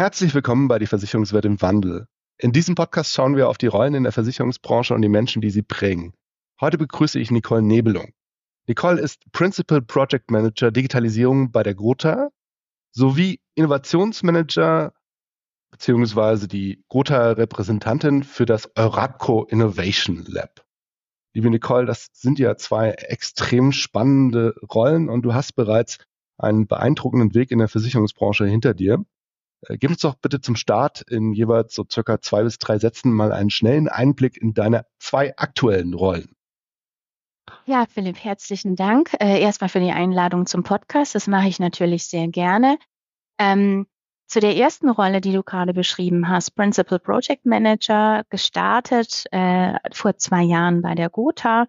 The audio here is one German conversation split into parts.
Herzlich willkommen bei die Versicherungswelt im Wandel. In diesem Podcast schauen wir auf die Rollen in der Versicherungsbranche und die Menschen, die sie prägen. Heute begrüße ich Nicole Nebelung. Nicole ist Principal Project Manager Digitalisierung bei der Gotha sowie Innovationsmanager beziehungsweise die Gotha-Repräsentantin für das Eurapco Innovation Lab. Liebe Nicole, das sind ja zwei extrem spannende Rollen und du hast bereits einen beeindruckenden Weg in der Versicherungsbranche hinter dir. Äh, gib uns doch bitte zum Start in jeweils so circa zwei bis drei Sätzen mal einen schnellen Einblick in deine zwei aktuellen Rollen. Ja, Philipp, herzlichen Dank. Äh, erstmal für die Einladung zum Podcast. Das mache ich natürlich sehr gerne. Ähm, zu der ersten Rolle, die du gerade beschrieben hast, Principal Project Manager, gestartet äh, vor zwei Jahren bei der Gotha.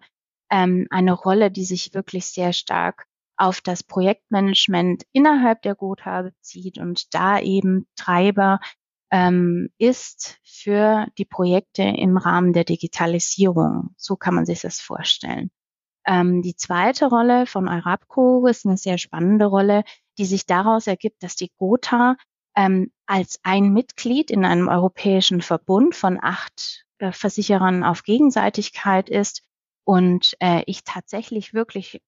Ähm, eine Rolle, die sich wirklich sehr stark auf das Projektmanagement innerhalb der Gotha bezieht und da eben Treiber ähm, ist für die Projekte im Rahmen der Digitalisierung. So kann man sich das vorstellen. Ähm, die zweite Rolle von Eurapco ist eine sehr spannende Rolle, die sich daraus ergibt, dass die Gotha ähm, als ein Mitglied in einem europäischen Verbund von acht äh, Versicherern auf Gegenseitigkeit ist und äh, ich tatsächlich wirklich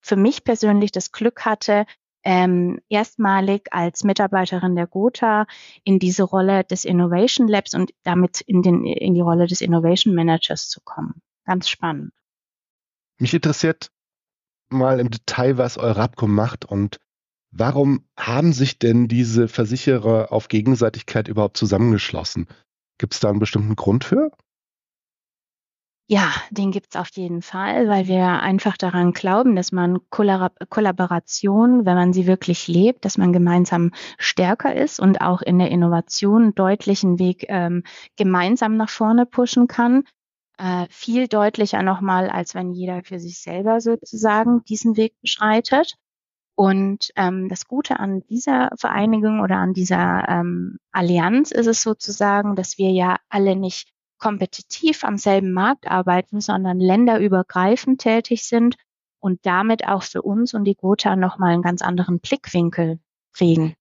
für mich persönlich das Glück hatte, ähm, erstmalig als Mitarbeiterin der Gotha in diese Rolle des Innovation Labs und damit in, den, in die Rolle des Innovation Managers zu kommen. Ganz spannend. Mich interessiert mal im Detail, was Eurapco macht und warum haben sich denn diese Versicherer auf Gegenseitigkeit überhaupt zusammengeschlossen? Gibt es da einen bestimmten Grund für? Ja, den gibt's auf jeden Fall, weil wir einfach daran glauben, dass man Kollaboration, wenn man sie wirklich lebt, dass man gemeinsam stärker ist und auch in der Innovation deutlichen Weg ähm, gemeinsam nach vorne pushen kann. Äh, viel deutlicher nochmal, als wenn jeder für sich selber sozusagen diesen Weg beschreitet. Und ähm, das Gute an dieser Vereinigung oder an dieser ähm, Allianz ist es sozusagen, dass wir ja alle nicht kompetitiv am selben Markt arbeiten, sondern länderübergreifend tätig sind und damit auch für uns und die Gotha nochmal einen ganz anderen Blickwinkel kriegen.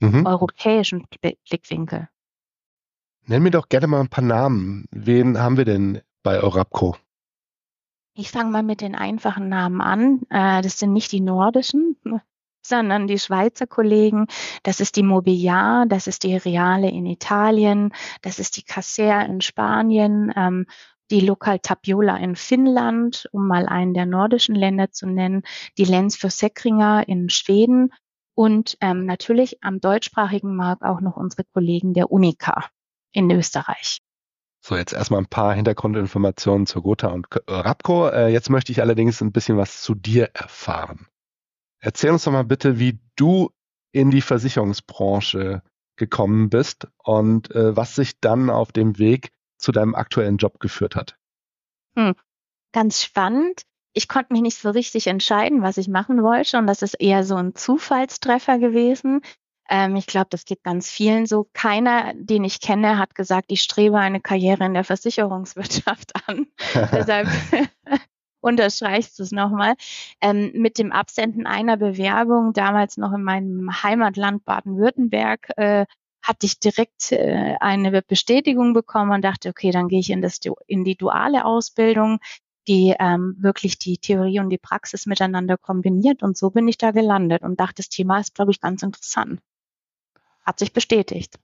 Mhm. Europäischen Blickwinkel. Nenn mir doch gerne mal ein paar Namen. Wen haben wir denn bei Eurapco? Ich fange mal mit den einfachen Namen an. Äh, das sind nicht die nordischen, sondern die Schweizer Kollegen. Das ist die Mobiliar, das ist die Reale in Italien, das ist die Casser in Spanien, ähm, die Local Tapiola in Finnland, um mal einen der nordischen Länder zu nennen, die Lenz für Säckringer in Schweden und ähm, natürlich am deutschsprachigen Markt auch noch unsere Kollegen der Unica in Österreich. So, jetzt erstmal ein paar Hintergrundinformationen zur Gotha und Rapco. Äh, jetzt möchte ich allerdings ein bisschen was zu dir erfahren. Erzähl uns doch mal bitte, wie du in die Versicherungsbranche gekommen bist und äh, was sich dann auf dem Weg zu deinem aktuellen Job geführt hat. Hm. Ganz spannend. Ich konnte mich nicht so richtig entscheiden, was ich machen wollte und das ist eher so ein Zufallstreffer gewesen. Ähm, ich glaube, das geht ganz vielen so. Keiner, den ich kenne, hat gesagt, ich strebe eine Karriere in der Versicherungswirtschaft an. Deshalb unterstreichst es nochmal, ähm, mit dem Absenden einer Bewerbung, damals noch in meinem Heimatland Baden-Württemberg, äh, hatte ich direkt äh, eine Bestätigung bekommen und dachte, okay, dann gehe ich in, das, in die duale Ausbildung, die ähm, wirklich die Theorie und die Praxis miteinander kombiniert. Und so bin ich da gelandet und dachte, das Thema ist, glaube ich, ganz interessant. Hat sich bestätigt.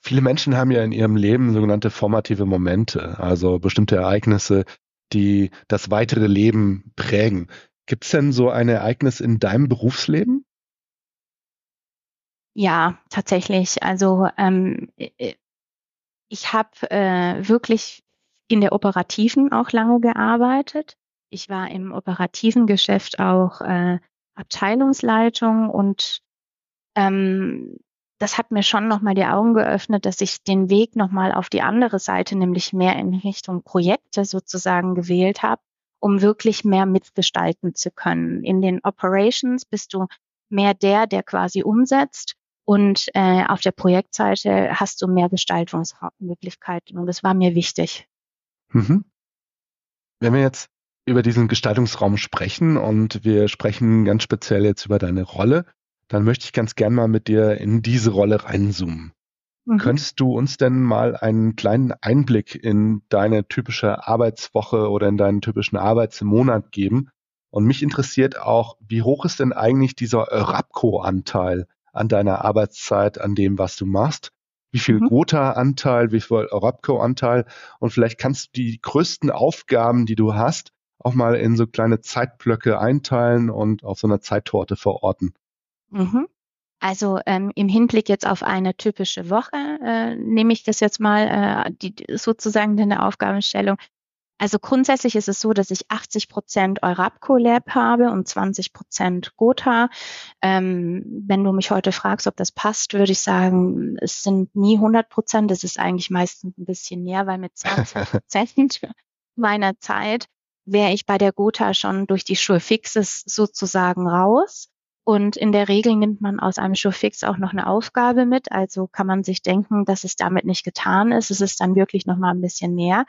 Viele Menschen haben ja in ihrem Leben sogenannte formative Momente, also bestimmte Ereignisse, die das weitere Leben prägen. Gibt es denn so ein Ereignis in deinem Berufsleben? Ja, tatsächlich. Also ähm, ich habe äh, wirklich in der operativen auch lange gearbeitet. Ich war im operativen Geschäft auch äh, Abteilungsleitung und ähm, das hat mir schon nochmal die Augen geöffnet, dass ich den Weg nochmal auf die andere Seite, nämlich mehr in Richtung Projekte sozusagen gewählt habe, um wirklich mehr mitgestalten zu können. In den Operations bist du mehr der, der quasi umsetzt und äh, auf der Projektseite hast du mehr Gestaltungsmöglichkeiten und das war mir wichtig. Mhm. Wenn wir jetzt über diesen Gestaltungsraum sprechen und wir sprechen ganz speziell jetzt über deine Rolle, dann möchte ich ganz gern mal mit dir in diese Rolle reinzoomen. Mhm. Könntest du uns denn mal einen kleinen Einblick in deine typische Arbeitswoche oder in deinen typischen Arbeitsmonat geben? Und mich interessiert auch, wie hoch ist denn eigentlich dieser Rapco-Anteil an deiner Arbeitszeit, an dem, was du machst? Wie viel mhm. Gotha-Anteil, wie viel Rapco-Anteil? Und vielleicht kannst du die größten Aufgaben, die du hast, auch mal in so kleine Zeitblöcke einteilen und auf so einer Zeittorte verorten. Mhm. Also ähm, im Hinblick jetzt auf eine typische Woche äh, nehme ich das jetzt mal äh, die, sozusagen eine Aufgabenstellung. Also grundsätzlich ist es so, dass ich 80 Prozent Eurapco Lab habe und 20 Prozent Gotha. Ähm, wenn du mich heute fragst, ob das passt, würde ich sagen, es sind nie 100 Prozent. Es ist eigentlich meistens ein bisschen mehr, weil mit 20 Prozent meiner Zeit wäre ich bei der Gotha schon durch die Sure Fixes sozusagen raus. Und in der Regel nimmt man aus einem Showfix auch noch eine Aufgabe mit. Also kann man sich denken, dass es damit nicht getan ist. Es ist dann wirklich noch mal ein bisschen mehr.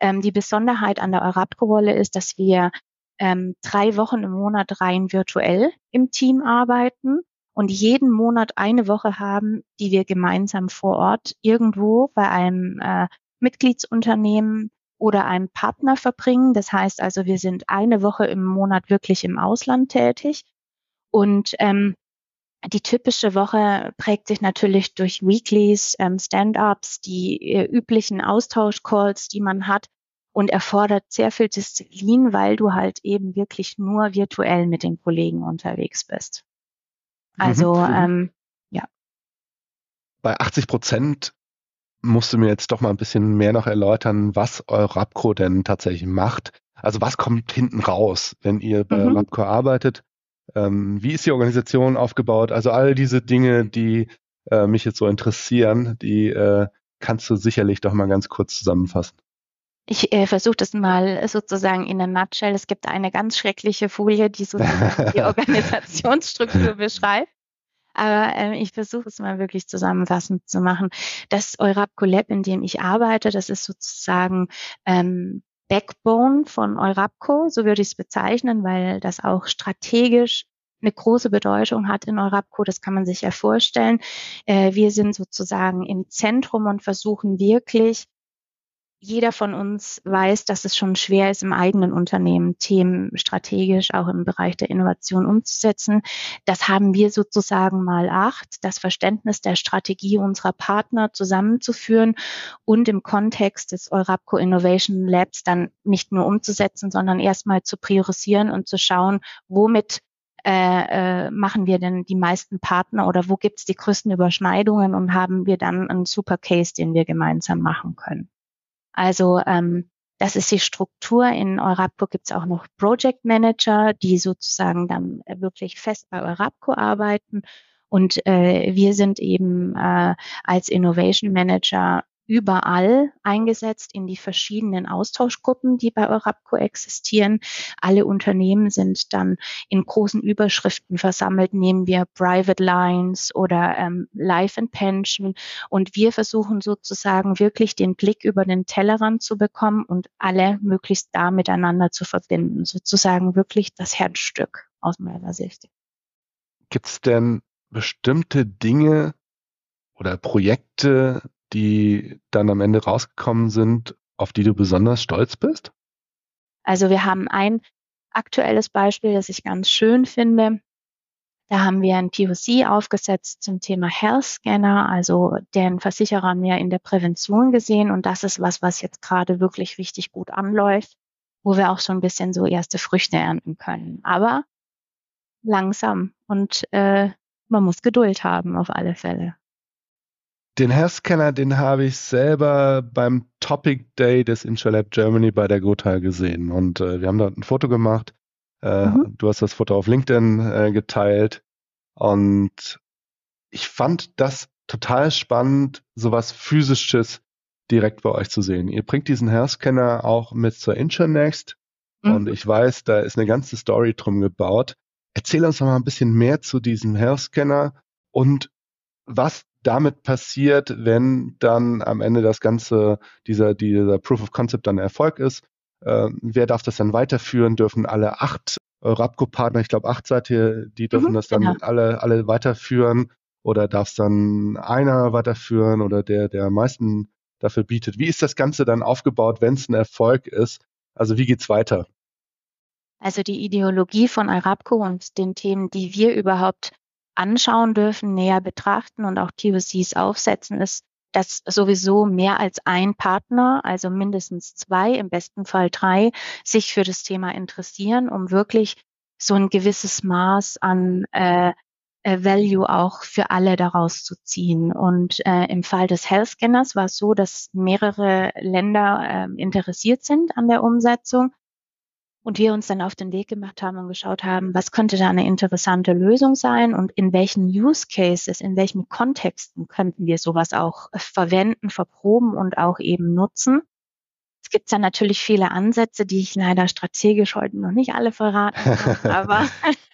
Ähm, die Besonderheit an der Eurapco-Rolle ist, dass wir ähm, drei Wochen im Monat rein virtuell im Team arbeiten und jeden Monat eine Woche haben, die wir gemeinsam vor Ort irgendwo bei einem äh, Mitgliedsunternehmen oder einem Partner verbringen. Das heißt also, wir sind eine Woche im Monat wirklich im Ausland tätig und ähm, die typische Woche prägt sich natürlich durch Weeklies, ähm, Stand-ups, die äh, üblichen Austauschcalls, die man hat und erfordert sehr viel Disziplin, weil du halt eben wirklich nur virtuell mit den Kollegen unterwegs bist. Also mhm. ähm, ja. Bei 80 Prozent musst du mir jetzt doch mal ein bisschen mehr noch erläutern, was Eurapco denn tatsächlich macht. Also was kommt hinten raus, wenn ihr bei mhm. Eurapco arbeitet? Ähm, wie ist die Organisation aufgebaut? Also all diese Dinge, die äh, mich jetzt so interessieren, die äh, kannst du sicherlich doch mal ganz kurz zusammenfassen. Ich äh, versuche das mal sozusagen in a nutshell. Es gibt eine ganz schreckliche Folie, die sozusagen die Organisationsstruktur beschreibt. Aber äh, ich versuche es mal wirklich zusammenfassend zu machen. Das Eurapco Lab, in dem ich arbeite, das ist sozusagen ähm, Backbone von Eurapco, so würde ich es bezeichnen, weil das auch strategisch eine große Bedeutung hat in Eurapco, das kann man sich ja vorstellen. Äh, wir sind sozusagen im Zentrum und versuchen wirklich jeder von uns weiß, dass es schon schwer ist, im eigenen Unternehmen Themen strategisch auch im Bereich der Innovation umzusetzen. Das haben wir sozusagen mal acht, das Verständnis der Strategie unserer Partner zusammenzuführen und im Kontext des Eurapco Innovation Labs dann nicht nur umzusetzen, sondern erstmal zu priorisieren und zu schauen, womit äh, äh, machen wir denn die meisten Partner oder wo gibt es die größten Überschneidungen und haben wir dann einen super Case, den wir gemeinsam machen können. Also ähm, das ist die Struktur. In Eurapco gibt es auch noch Project Manager, die sozusagen dann wirklich fest bei Eurapco arbeiten. Und äh, wir sind eben äh, als Innovation Manager überall eingesetzt in die verschiedenen Austauschgruppen, die bei Eurapco existieren. Alle Unternehmen sind dann in großen Überschriften versammelt, nehmen wir Private Lines oder ähm, Life and Pension. Und wir versuchen sozusagen wirklich den Blick über den Tellerrand zu bekommen und alle möglichst da miteinander zu verbinden. Sozusagen wirklich das Herzstück aus meiner Sicht. Gibt es denn bestimmte Dinge oder Projekte, die dann am Ende rausgekommen sind, auf die du besonders stolz bist? Also wir haben ein aktuelles Beispiel, das ich ganz schön finde. Da haben wir ein POC aufgesetzt zum Thema Health Scanner, also den Versicherer mehr in der Prävention gesehen. Und das ist was, was jetzt gerade wirklich richtig gut anläuft, wo wir auch schon ein bisschen so erste Früchte ernten können. Aber langsam und äh, man muss Geduld haben auf alle Fälle. Den Health-Scanner, den habe ich selber beim Topic Day des Intralab Germany bei der Gotha gesehen. Und äh, wir haben da ein Foto gemacht. Äh, mhm. Du hast das Foto auf LinkedIn äh, geteilt. Und ich fand das total spannend, sowas physisches direkt bei euch zu sehen. Ihr bringt diesen Health-Scanner auch mit zur Intranext mhm. und ich weiß, da ist eine ganze Story drum gebaut. Erzähl uns noch mal ein bisschen mehr zu diesem Health-Scanner und was damit passiert, wenn dann am Ende das Ganze, dieser, dieser Proof of Concept dann Erfolg ist. Äh, wer darf das dann weiterführen? Dürfen alle acht Rapco-Partner, ich glaube acht seid ihr, die dürfen mhm, das dann genau. alle, alle weiterführen oder darf es dann einer weiterführen oder der, der am meisten dafür bietet? Wie ist das Ganze dann aufgebaut, wenn es ein Erfolg ist? Also wie geht's weiter? Also die Ideologie von Arabco und den Themen, die wir überhaupt anschauen dürfen, näher betrachten und auch TOCs aufsetzen, ist, dass sowieso mehr als ein Partner, also mindestens zwei, im besten Fall drei, sich für das Thema interessieren, um wirklich so ein gewisses Maß an äh, äh, Value auch für alle daraus zu ziehen. Und äh, im Fall des Health Scanners war es so, dass mehrere Länder äh, interessiert sind an der Umsetzung und wir uns dann auf den Weg gemacht haben und geschaut haben, was könnte da eine interessante Lösung sein und in welchen Use Cases, in welchen Kontexten könnten wir sowas auch äh, verwenden, verproben und auch eben nutzen. Es gibt dann natürlich viele Ansätze, die ich leider strategisch heute noch nicht alle verraten kann, aber,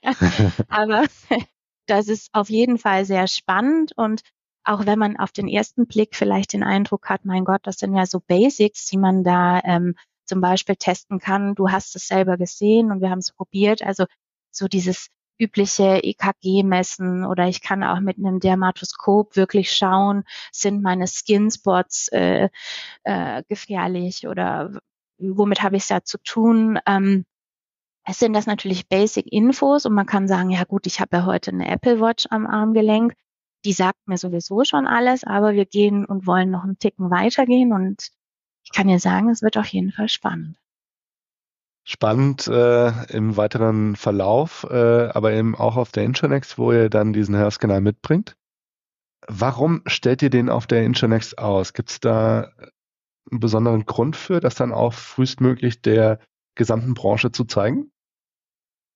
aber das ist auf jeden Fall sehr spannend und auch wenn man auf den ersten Blick vielleicht den Eindruck hat, mein Gott, das sind ja so Basics, die man da ähm, zum Beispiel testen kann. Du hast es selber gesehen und wir haben es probiert. Also so dieses übliche EKG-Messen oder ich kann auch mit einem Dermatoskop wirklich schauen, sind meine Skinspots äh, äh, gefährlich oder womit habe ich es da zu tun. Ähm, es sind das natürlich Basic-Infos und man kann sagen, ja gut, ich habe ja heute eine Apple Watch am Armgelenk, die sagt mir sowieso schon alles, aber wir gehen und wollen noch einen Ticken weitergehen und ich kann dir sagen, es wird auf jeden Fall spannend. Spannend äh, im weiteren Verlauf, äh, aber eben auch auf der Intronext, wo ihr dann diesen Hörskandal mitbringt. Warum stellt ihr den auf der Intronext aus? Gibt es da einen besonderen Grund für, das dann auch frühestmöglich der gesamten Branche zu zeigen?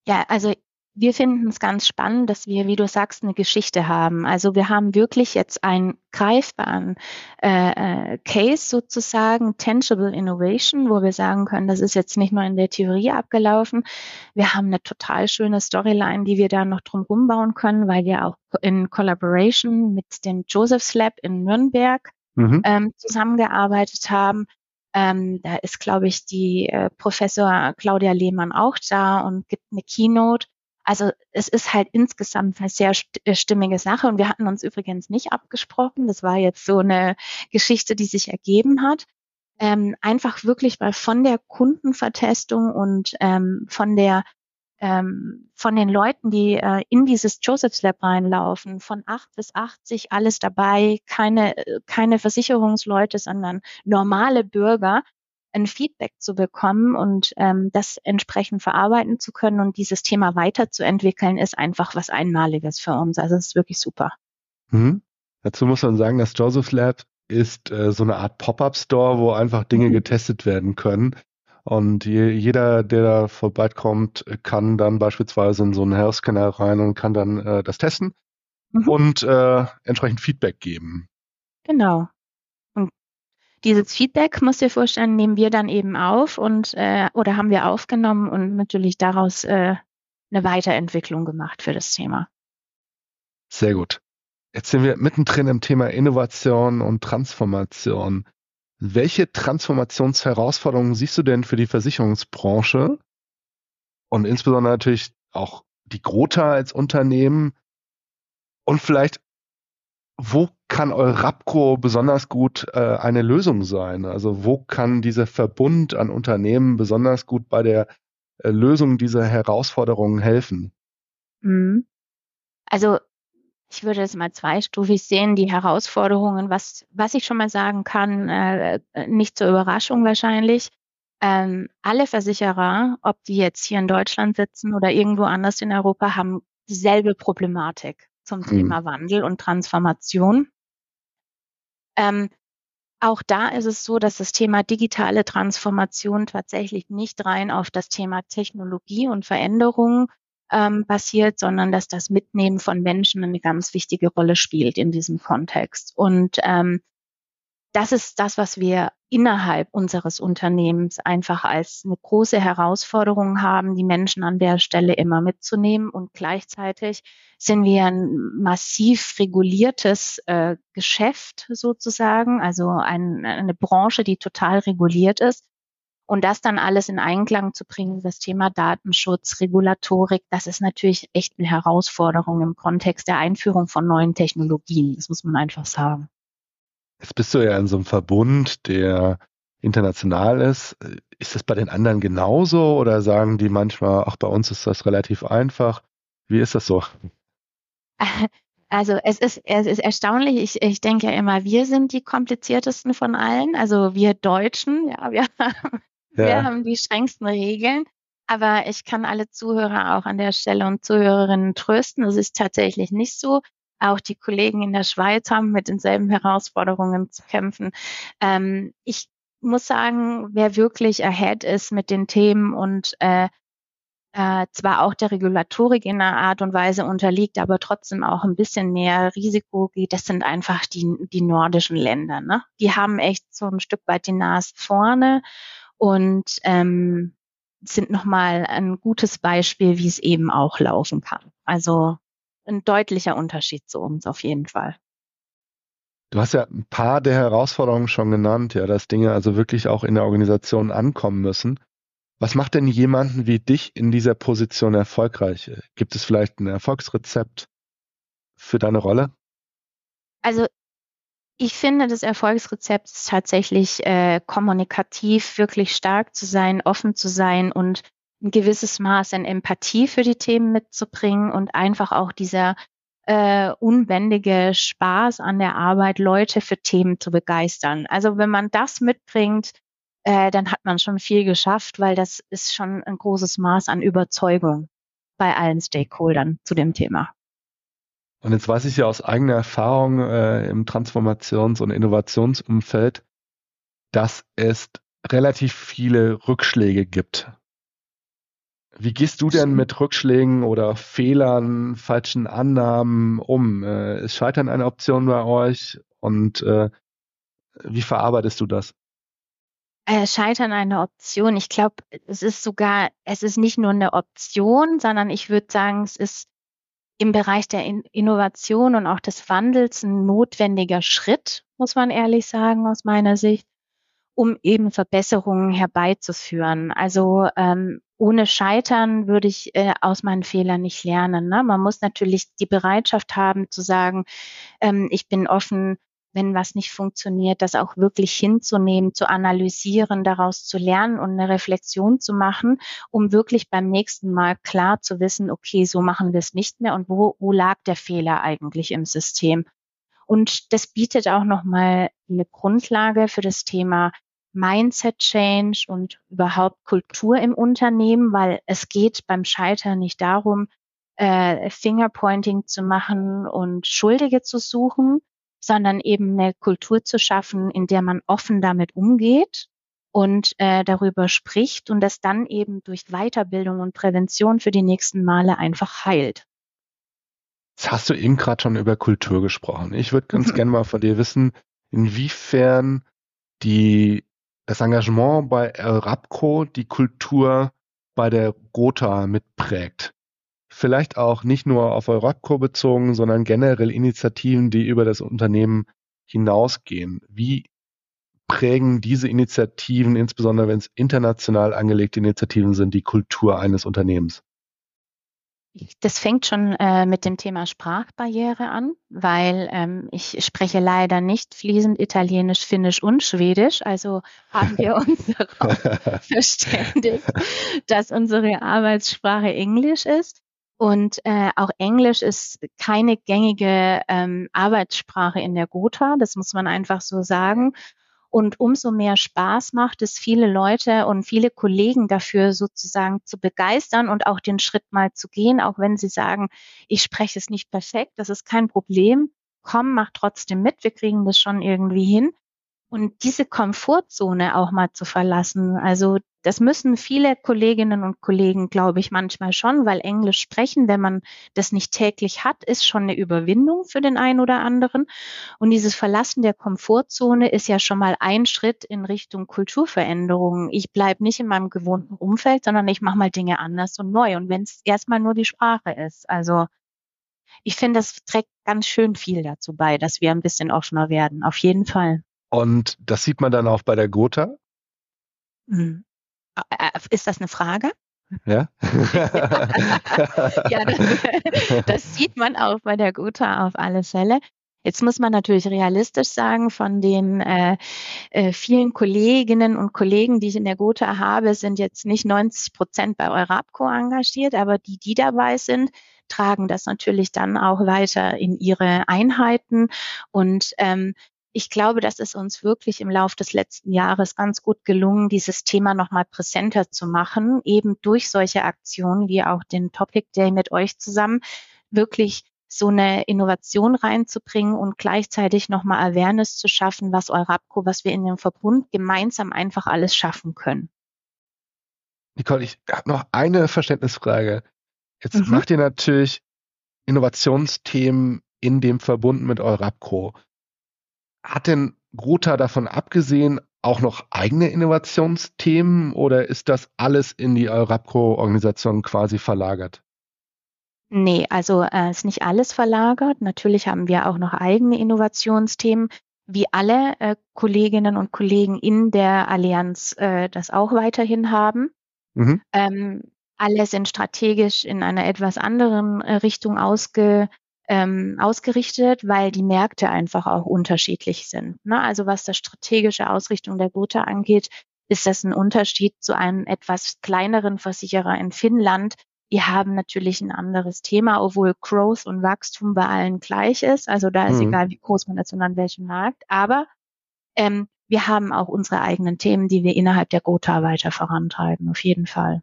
Ja, also wir finden es ganz spannend, dass wir, wie du sagst, eine Geschichte haben. Also wir haben wirklich jetzt einen greifbaren äh, äh, Case sozusagen, Tangible Innovation, wo wir sagen können, das ist jetzt nicht nur in der Theorie abgelaufen. Wir haben eine total schöne Storyline, die wir da noch drum rumbauen können, weil wir auch in Collaboration mit dem Joseph's Lab in Nürnberg mhm. ähm, zusammengearbeitet haben. Ähm, da ist, glaube ich, die äh, Professor Claudia Lehmann auch da und gibt eine Keynote. Also es ist halt insgesamt eine sehr äh, stimmige Sache und wir hatten uns übrigens nicht abgesprochen. Das war jetzt so eine Geschichte, die sich ergeben hat. Ähm, einfach wirklich, weil von der Kundenvertestung und ähm, von der ähm, von den Leuten, die äh, in dieses Joseph's Lab reinlaufen, von acht bis 80 alles dabei, keine, äh, keine Versicherungsleute, sondern normale Bürger, ein Feedback zu bekommen und ähm, das entsprechend verarbeiten zu können und dieses Thema weiterzuentwickeln, ist einfach was Einmaliges für uns. Also es ist wirklich super. Mhm. Dazu muss man sagen, das Joseph Lab ist äh, so eine Art Pop-up-Store, wo einfach Dinge mhm. getestet werden können. Und je, jeder, der da vorbeikommt, kann dann beispielsweise in so einen Health-Scanner rein und kann dann äh, das testen mhm. und äh, entsprechend Feedback geben. Genau dieses Feedback, musst du dir vorstellen, nehmen wir dann eben auf und äh, oder haben wir aufgenommen und natürlich daraus äh, eine Weiterentwicklung gemacht für das Thema. Sehr gut. Jetzt sind wir mittendrin im Thema Innovation und Transformation. Welche Transformationsherausforderungen siehst du denn für die Versicherungsbranche und insbesondere natürlich auch die Grota als Unternehmen und vielleicht wo kann Eurapco besonders gut äh, eine Lösung sein? Also wo kann dieser Verbund an Unternehmen besonders gut bei der äh, Lösung dieser Herausforderungen helfen? Mhm. Also ich würde es mal zweistufig sehen, die Herausforderungen, was, was ich schon mal sagen kann, äh, nicht zur Überraschung wahrscheinlich. Ähm, alle Versicherer, ob die jetzt hier in Deutschland sitzen oder irgendwo anders in Europa, haben dieselbe Problematik zum mhm. Thema Wandel und Transformation. Ähm, auch da ist es so, dass das Thema digitale Transformation tatsächlich nicht rein auf das Thema Technologie und Veränderung ähm, passiert, sondern dass das Mitnehmen von Menschen eine ganz wichtige Rolle spielt in diesem Kontext. Und ähm, das ist das, was wir innerhalb unseres Unternehmens einfach als eine große Herausforderung haben, die Menschen an der Stelle immer mitzunehmen. Und gleichzeitig sind wir ein massiv reguliertes äh, Geschäft sozusagen, also ein, eine Branche, die total reguliert ist. Und das dann alles in Einklang zu bringen, das Thema Datenschutz, Regulatorik, das ist natürlich echt eine Herausforderung im Kontext der Einführung von neuen Technologien. Das muss man einfach sagen. Jetzt bist du ja in so einem Verbund, der international ist. Ist das bei den anderen genauso oder sagen die manchmal, ach, bei uns ist das relativ einfach? Wie ist das so? Also es ist, es ist erstaunlich. Ich, ich denke ja immer, wir sind die kompliziertesten von allen. Also wir Deutschen, ja, wir, ja. wir haben die strengsten Regeln. Aber ich kann alle Zuhörer auch an der Stelle und Zuhörerinnen trösten. Es ist tatsächlich nicht so. Auch die Kollegen in der Schweiz haben mit denselben Herausforderungen zu kämpfen. Ähm, ich muss sagen, wer wirklich ahead ist mit den Themen und äh, äh, zwar auch der Regulatorik in einer Art und Weise unterliegt, aber trotzdem auch ein bisschen mehr Risiko geht, das sind einfach die, die nordischen Länder. Ne? Die haben echt so ein Stück weit die Nase vorne und ähm, sind nochmal ein gutes Beispiel, wie es eben auch laufen kann. Also ein deutlicher Unterschied zu uns auf jeden Fall. Du hast ja ein paar der Herausforderungen schon genannt, ja, dass Dinge also wirklich auch in der Organisation ankommen müssen. Was macht denn jemanden wie dich in dieser Position erfolgreich? Gibt es vielleicht ein Erfolgsrezept für deine Rolle? Also ich finde, das Erfolgsrezept ist tatsächlich äh, kommunikativ wirklich stark zu sein, offen zu sein und ein gewisses Maß an Empathie für die Themen mitzubringen und einfach auch dieser äh, unbändige Spaß an der Arbeit, Leute für Themen zu begeistern. Also wenn man das mitbringt, äh, dann hat man schon viel geschafft, weil das ist schon ein großes Maß an Überzeugung bei allen Stakeholdern zu dem Thema. Und jetzt weiß ich ja aus eigener Erfahrung äh, im Transformations- und Innovationsumfeld, dass es relativ viele Rückschläge gibt wie gehst du denn mit Rückschlägen oder Fehlern, falschen Annahmen um? Äh, ist Scheitern eine Option bei euch und äh, wie verarbeitest du das? Äh, Scheitern eine Option. Ich glaube, es ist sogar, es ist nicht nur eine Option, sondern ich würde sagen, es ist im Bereich der In Innovation und auch des Wandels ein notwendiger Schritt, muss man ehrlich sagen, aus meiner Sicht, um eben Verbesserungen herbeizuführen. Also ähm, ohne Scheitern würde ich äh, aus meinen Fehlern nicht lernen. Ne? Man muss natürlich die Bereitschaft haben zu sagen, ähm, ich bin offen, wenn was nicht funktioniert, das auch wirklich hinzunehmen, zu analysieren, daraus zu lernen und eine Reflexion zu machen, um wirklich beim nächsten Mal klar zu wissen, okay, so machen wir es nicht mehr und wo, wo lag der Fehler eigentlich im System. Und das bietet auch nochmal eine Grundlage für das Thema Mindset Change und überhaupt Kultur im Unternehmen, weil es geht beim Scheitern nicht darum, äh, Fingerpointing zu machen und Schuldige zu suchen, sondern eben eine Kultur zu schaffen, in der man offen damit umgeht und äh, darüber spricht und das dann eben durch Weiterbildung und Prävention für die nächsten Male einfach heilt. Jetzt hast du eben gerade schon über Kultur gesprochen. Ich würde ganz gerne mal von dir wissen, inwiefern die das Engagement bei Rapco die Kultur bei der Gotha mitprägt. Vielleicht auch nicht nur auf Rapco bezogen, sondern generell Initiativen, die über das Unternehmen hinausgehen. Wie prägen diese Initiativen, insbesondere wenn es international angelegte Initiativen sind, die Kultur eines Unternehmens? Das fängt schon äh, mit dem Thema Sprachbarriere an, weil ähm, ich spreche leider nicht fließend Italienisch, Finnisch und Schwedisch. Also haben wir uns darauf verständigt, dass unsere Arbeitssprache Englisch ist. Und äh, auch Englisch ist keine gängige ähm, Arbeitssprache in der Gotha, das muss man einfach so sagen. Und umso mehr Spaß macht es, viele Leute und viele Kollegen dafür sozusagen zu begeistern und auch den Schritt mal zu gehen, auch wenn sie sagen, ich spreche es nicht perfekt, das ist kein Problem. Komm, mach trotzdem mit, wir kriegen das schon irgendwie hin. Und diese Komfortzone auch mal zu verlassen, also das müssen viele Kolleginnen und Kollegen, glaube ich, manchmal schon, weil Englisch sprechen, wenn man das nicht täglich hat, ist schon eine Überwindung für den einen oder anderen. Und dieses Verlassen der Komfortzone ist ja schon mal ein Schritt in Richtung Kulturveränderung. Ich bleibe nicht in meinem gewohnten Umfeld, sondern ich mache mal Dinge anders und neu. Und wenn es erstmal nur die Sprache ist. Also ich finde, das trägt ganz schön viel dazu bei, dass wir ein bisschen offener werden. Auf jeden Fall. Und das sieht man dann auch bei der Gotha? Äh, ist das eine Frage? Ja. ja, das, das, sieht man auch bei der Gotha auf alle Fälle. Jetzt muss man natürlich realistisch sagen, von den äh, äh, vielen Kolleginnen und Kollegen, die ich in der Gotha habe, sind jetzt nicht 90 Prozent bei Eurapco engagiert, aber die, die dabei sind, tragen das natürlich dann auch weiter in ihre Einheiten. Und ähm, ich glaube, das ist uns wirklich im Laufe des letzten Jahres ganz gut gelungen, dieses Thema nochmal präsenter zu machen, eben durch solche Aktionen wie auch den Topic Day mit euch zusammen, wirklich so eine Innovation reinzubringen und gleichzeitig nochmal Awareness zu schaffen, was Eurapco, was wir in dem Verbund gemeinsam einfach alles schaffen können. Nicole, ich habe noch eine Verständnisfrage. Jetzt mhm. macht ihr natürlich Innovationsthemen in dem Verbund mit Eurapco. Hat denn Gotha davon abgesehen auch noch eigene Innovationsthemen oder ist das alles in die Eurapco-Organisation quasi verlagert? Nee, also äh, ist nicht alles verlagert. Natürlich haben wir auch noch eigene Innovationsthemen, wie alle äh, Kolleginnen und Kollegen in der Allianz äh, das auch weiterhin haben. Mhm. Ähm, alle sind strategisch in einer etwas anderen äh, Richtung ausge, ähm, ausgerichtet, weil die Märkte einfach auch unterschiedlich sind. Ne? Also was das strategische Ausrichtung der Gotha angeht, ist das ein Unterschied zu einem etwas kleineren Versicherer in Finnland. Die haben natürlich ein anderes Thema, obwohl Growth und Wachstum bei allen gleich ist. Also da ist mhm. egal, wie groß man ist und an welchem Markt. Aber ähm, wir haben auch unsere eigenen Themen, die wir innerhalb der Gotha weiter vorantreiben, auf jeden Fall.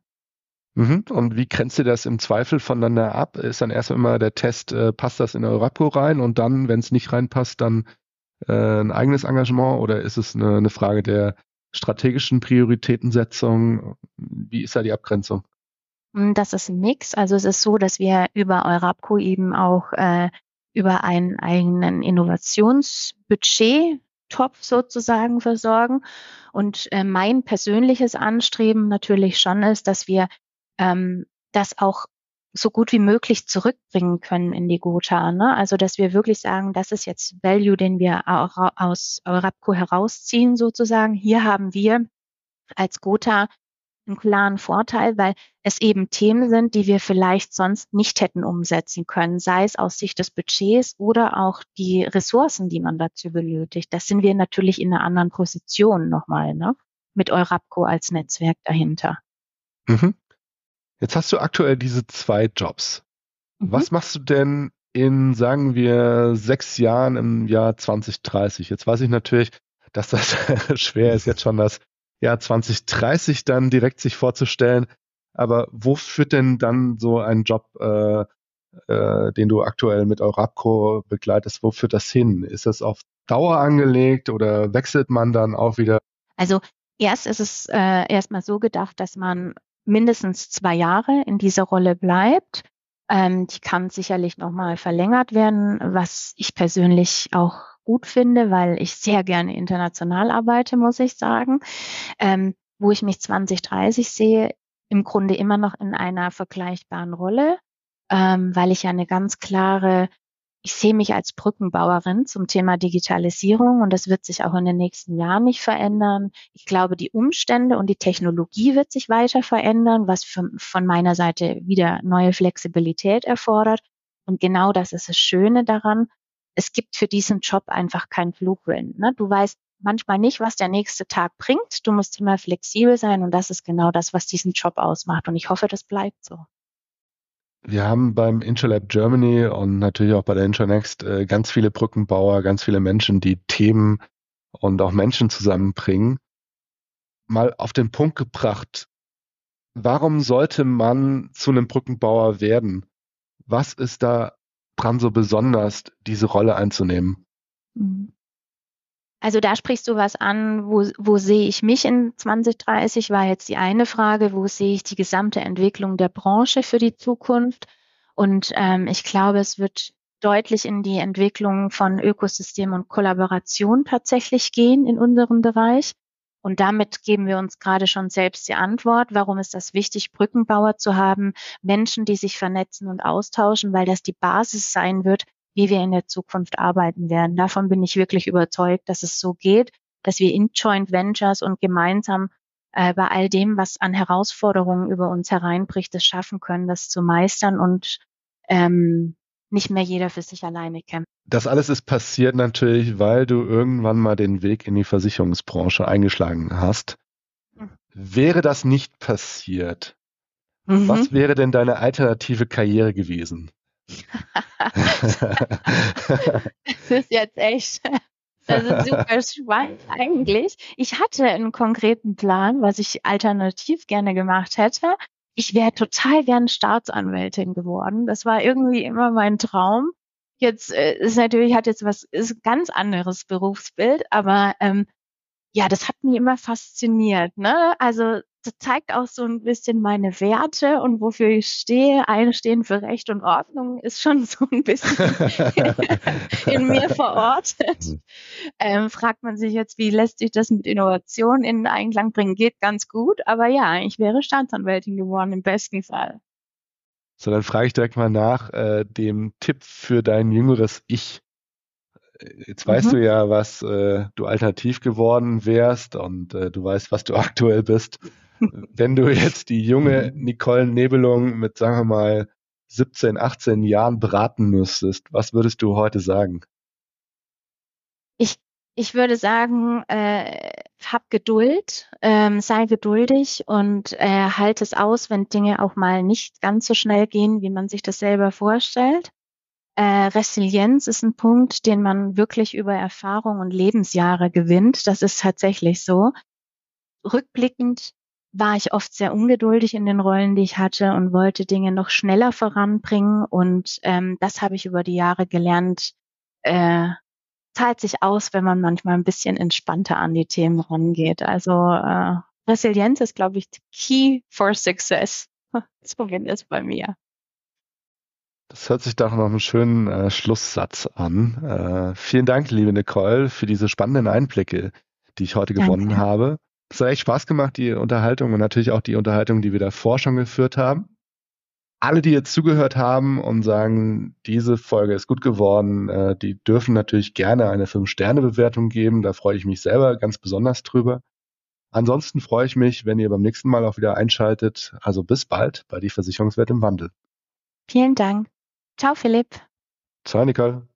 Mhm. Und wie grenzt ihr das im Zweifel voneinander ab? Ist dann erst immer der Test, äh, passt das in Eurapo rein und dann, wenn es nicht reinpasst, dann äh, ein eigenes Engagement oder ist es eine, eine, Frage der strategischen Prioritätensetzung? Wie ist da die Abgrenzung? Hm, das ist ein Mix. Also es ist so, dass wir über Eurapco eben auch äh, über einen eigenen Innovationsbudget Topf sozusagen versorgen. Und äh, mein persönliches Anstreben natürlich schon ist, dass wir ähm, das auch so gut wie möglich zurückbringen können in die Gotha. Ne? Also dass wir wirklich sagen, das ist jetzt Value, den wir aus Eurapco herausziehen sozusagen. Hier haben wir als Gotha einen klaren Vorteil, weil es eben Themen sind, die wir vielleicht sonst nicht hätten umsetzen können, sei es aus Sicht des Budgets oder auch die Ressourcen, die man dazu benötigt. Das sind wir natürlich in einer anderen Position nochmal, ne? mit Eurapco als Netzwerk dahinter. Mhm. Jetzt hast du aktuell diese zwei Jobs. Mhm. Was machst du denn in, sagen wir, sechs Jahren im Jahr 2030? Jetzt weiß ich natürlich, dass das schwer ist, jetzt schon das Jahr 2030 dann direkt sich vorzustellen. Aber wo führt denn dann so ein Job, äh, äh, den du aktuell mit Eurapco begleitest, wo führt das hin? Ist das auf Dauer angelegt oder wechselt man dann auch wieder? Also erst ist es äh, erstmal so gedacht, dass man mindestens zwei Jahre in dieser Rolle bleibt. Ähm, die kann sicherlich nochmal verlängert werden, was ich persönlich auch gut finde, weil ich sehr gerne international arbeite, muss ich sagen. Ähm, wo ich mich 2030 sehe, im Grunde immer noch in einer vergleichbaren Rolle, ähm, weil ich ja eine ganz klare ich sehe mich als Brückenbauerin zum Thema Digitalisierung und das wird sich auch in den nächsten Jahren nicht verändern. Ich glaube, die Umstände und die Technologie wird sich weiter verändern, was von, von meiner Seite wieder neue Flexibilität erfordert. Und genau das ist das Schöne daran. Es gibt für diesen Job einfach kein Blueprint. Ne? Du weißt manchmal nicht, was der nächste Tag bringt. Du musst immer flexibel sein und das ist genau das, was diesen Job ausmacht. Und ich hoffe, das bleibt so. Wir haben beim Interlab Germany und natürlich auch bei der Internext äh, ganz viele Brückenbauer, ganz viele Menschen, die Themen und auch Menschen zusammenbringen. Mal auf den Punkt gebracht, warum sollte man zu einem Brückenbauer werden? Was ist da dran so besonders, diese Rolle einzunehmen? Mhm. Also da sprichst du was an, wo, wo sehe ich mich in 2030, war jetzt die eine Frage, wo sehe ich die gesamte Entwicklung der Branche für die Zukunft. Und ähm, ich glaube, es wird deutlich in die Entwicklung von Ökosystem und Kollaboration tatsächlich gehen in unserem Bereich. Und damit geben wir uns gerade schon selbst die Antwort, warum ist das wichtig, Brückenbauer zu haben, Menschen, die sich vernetzen und austauschen, weil das die Basis sein wird wie wir in der Zukunft arbeiten werden. Davon bin ich wirklich überzeugt, dass es so geht, dass wir in Joint Ventures und gemeinsam äh, bei all dem, was an Herausforderungen über uns hereinbricht, es schaffen können, das zu meistern und ähm, nicht mehr jeder für sich alleine kämpft. Das alles ist passiert natürlich, weil du irgendwann mal den Weg in die Versicherungsbranche eingeschlagen hast. Mhm. Wäre das nicht passiert, mhm. was wäre denn deine alternative Karriere gewesen? Das ist jetzt echt, das ist super spannend eigentlich. Ich hatte einen konkreten Plan, was ich alternativ gerne gemacht hätte. Ich wäre total gern Staatsanwältin geworden. Das war irgendwie immer mein Traum. Jetzt äh, ist natürlich, hat jetzt was, ist ein ganz anderes Berufsbild, aber ähm, ja, das hat mich immer fasziniert. Ne? Also zeigt auch so ein bisschen meine Werte und wofür ich stehe. Einstehen für Recht und Ordnung ist schon so ein bisschen in mir verortet. Mhm. Ähm, fragt man sich jetzt, wie lässt sich das mit Innovation in Einklang bringen? Geht ganz gut, aber ja, ich wäre Staatsanwältin geworden im besten Fall. So, dann frage ich direkt mal nach äh, dem Tipp für dein jüngeres Ich. Jetzt weißt mhm. du ja, was äh, du alternativ geworden wärst und äh, du weißt, was du aktuell bist wenn du jetzt die junge Nicole Nebelung mit, sagen wir mal, 17, 18 Jahren beraten müsstest, was würdest du heute sagen? Ich, ich würde sagen, äh, hab Geduld, ähm, sei geduldig und äh, halt es aus, wenn Dinge auch mal nicht ganz so schnell gehen, wie man sich das selber vorstellt. Äh, Resilienz ist ein Punkt, den man wirklich über Erfahrung und Lebensjahre gewinnt. Das ist tatsächlich so. Rückblickend war ich oft sehr ungeduldig in den Rollen, die ich hatte und wollte Dinge noch schneller voranbringen. Und ähm, das habe ich über die Jahre gelernt. Äh, zahlt sich aus, wenn man manchmal ein bisschen entspannter an die Themen rangeht. Also äh, Resilienz ist, glaube ich, key for success. Zumindest bei mir. Das hört sich doch noch einen schönen äh, Schlusssatz an. Äh, vielen Dank, liebe Nicole, für diese spannenden Einblicke, die ich heute Danke. gewonnen habe. Es hat echt Spaß gemacht, die Unterhaltung und natürlich auch die Unterhaltung, die wir davor schon geführt haben. Alle, die jetzt zugehört haben und sagen, diese Folge ist gut geworden, äh, die dürfen natürlich gerne eine 5-Sterne-Bewertung geben. Da freue ich mich selber ganz besonders drüber. Ansonsten freue ich mich, wenn ihr beim nächsten Mal auch wieder einschaltet. Also bis bald bei die Versicherungswelt im Wandel. Vielen Dank. Ciao, Philipp. Ciao, Nicole.